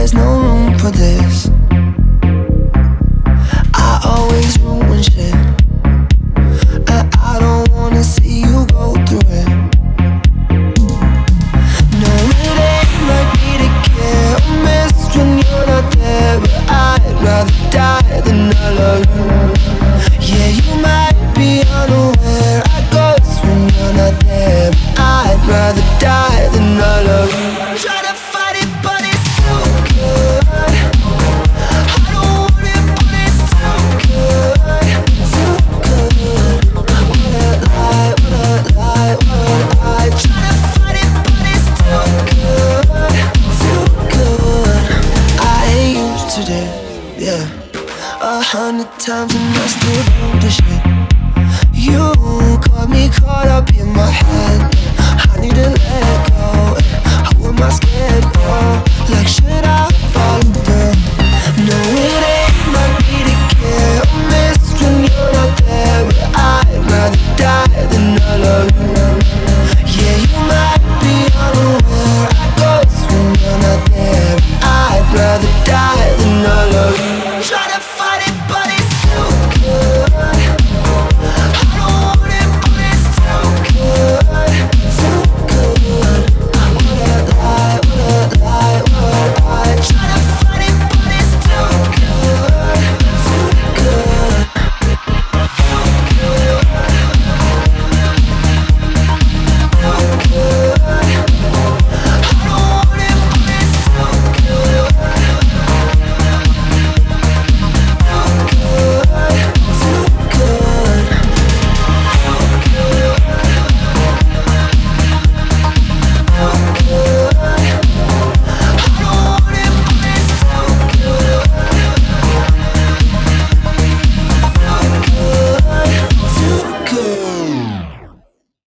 there's no room for this. I always ruin shit. And I don't wanna see you go through it. No, it ain't like me to care or miss when you're not there. But I'd rather die than love you. Yeah, you might be unaware. I ghost when you're not there. But I'd rather die. Yeah, a hundred times and I still do the shit. You got me caught up in my head. I need to let go. How am I scared? Oh, like should I follow them? No, it ain't my need to care. I miss when you're not there, but I'd rather die than all alone.